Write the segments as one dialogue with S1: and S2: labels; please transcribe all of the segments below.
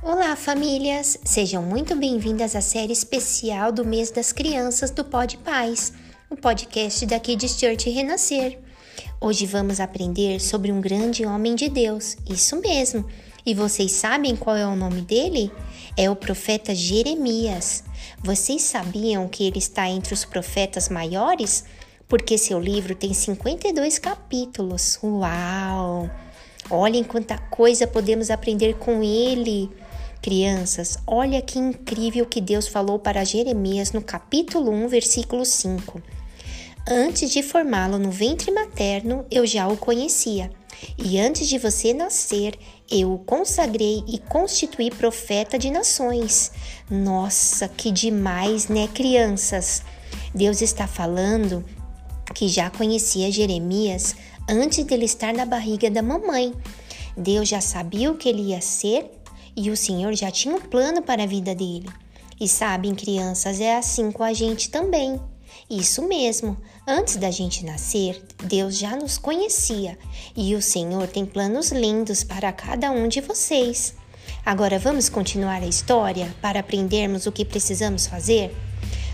S1: Olá, famílias! Sejam muito bem-vindas à série especial do mês das crianças do Pod Paz, o podcast da Kids Church Renascer. Hoje vamos aprender sobre um grande homem de Deus, isso mesmo. E vocês sabem qual é o nome dele? É o profeta Jeremias. Vocês sabiam que ele está entre os profetas maiores? Porque seu livro tem 52 capítulos. Uau! Olhem quanta coisa podemos aprender com ele. Crianças, olha que incrível que Deus falou para Jeremias no capítulo 1, versículo 5. Antes de formá-lo no ventre materno, eu já o conhecia. E antes de você nascer, eu o consagrei e constituí profeta de nações. Nossa, que demais, né, crianças? Deus está falando que já conhecia Jeremias antes dele estar na barriga da mamãe. Deus já sabia o que ele ia ser e o Senhor já tinha um plano para a vida dele. E sabem, crianças, é assim com a gente também. Isso mesmo, antes da gente nascer, Deus já nos conhecia e o Senhor tem planos lindos para cada um de vocês. Agora vamos continuar a história para aprendermos o que precisamos fazer?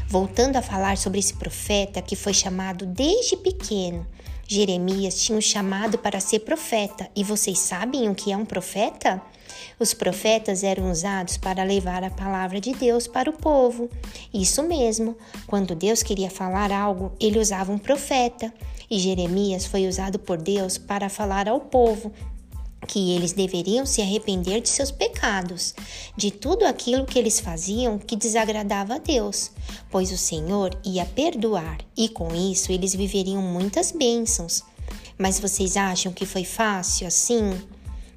S1: Voltando a falar sobre esse profeta que foi chamado desde pequeno. Jeremias tinha o chamado para ser profeta, e vocês sabem o que é um profeta? Os profetas eram usados para levar a palavra de Deus para o povo. Isso mesmo, quando Deus queria falar algo, ele usava um profeta. E Jeremias foi usado por Deus para falar ao povo que eles deveriam se arrepender de seus pecados, de tudo aquilo que eles faziam que desagradava a Deus, pois o Senhor ia perdoar e com isso eles viveriam muitas bênçãos. Mas vocês acham que foi fácil assim?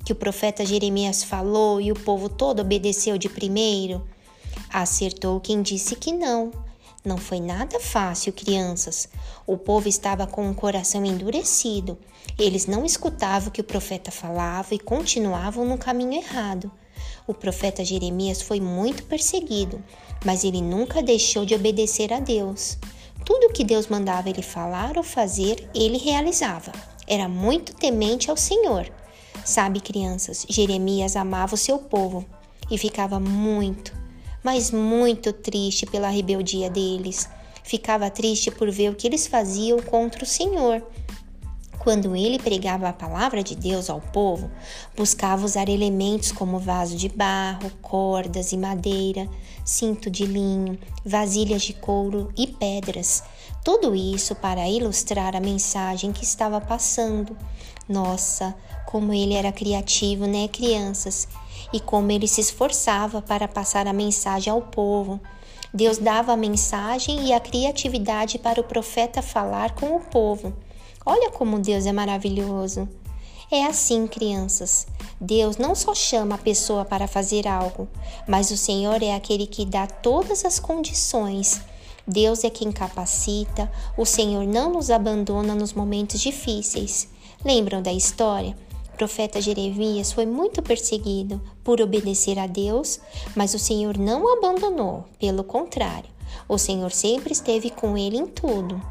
S1: que o profeta Jeremias falou e o povo todo obedeceu de primeiro? Acertou quem disse que não. Não foi nada fácil, crianças. O povo estava com o coração endurecido. Eles não escutavam o que o profeta falava e continuavam no caminho errado. O profeta Jeremias foi muito perseguido, mas ele nunca deixou de obedecer a Deus. Tudo que Deus mandava ele falar ou fazer, ele realizava. Era muito temente ao Senhor. Sabe, crianças, Jeremias amava o seu povo e ficava muito, mas muito triste pela rebeldia deles. Ficava triste por ver o que eles faziam contra o Senhor. Quando ele pregava a palavra de Deus ao povo, buscava usar elementos como vaso de barro, cordas e madeira, cinto de linho, vasilhas de couro e pedras. Tudo isso para ilustrar a mensagem que estava passando. Nossa, como ele era criativo, né, crianças? E como ele se esforçava para passar a mensagem ao povo. Deus dava a mensagem e a criatividade para o profeta falar com o povo. Olha como Deus é maravilhoso. É assim, crianças. Deus não só chama a pessoa para fazer algo, mas o Senhor é aquele que dá todas as condições. Deus é quem capacita, o Senhor não nos abandona nos momentos difíceis. Lembram da história? Profeta Jeremias foi muito perseguido por obedecer a Deus, mas o Senhor não o abandonou, pelo contrário, o Senhor sempre esteve com ele em tudo.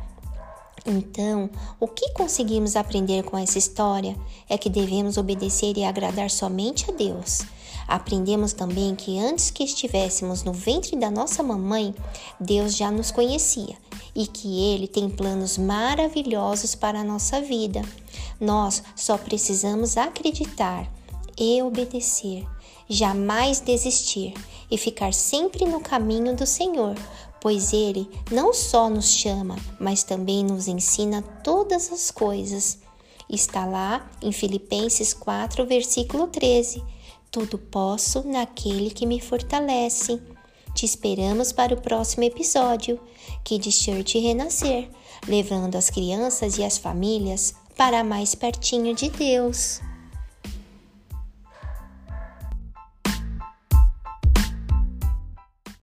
S1: Então, o que conseguimos aprender com essa história é que devemos obedecer e agradar somente a Deus. Aprendemos também que antes que estivéssemos no ventre da nossa mamãe, Deus já nos conhecia e que Ele tem planos maravilhosos para a nossa vida. Nós só precisamos acreditar e obedecer, jamais desistir e ficar sempre no caminho do Senhor, pois Ele não só nos chama, mas também nos ensina todas as coisas. Está lá em Filipenses 4, versículo 13. Tudo posso naquele que me fortalece. Te esperamos para o próximo episódio, Kids Church Renascer, levando as crianças e as famílias para mais pertinho de Deus.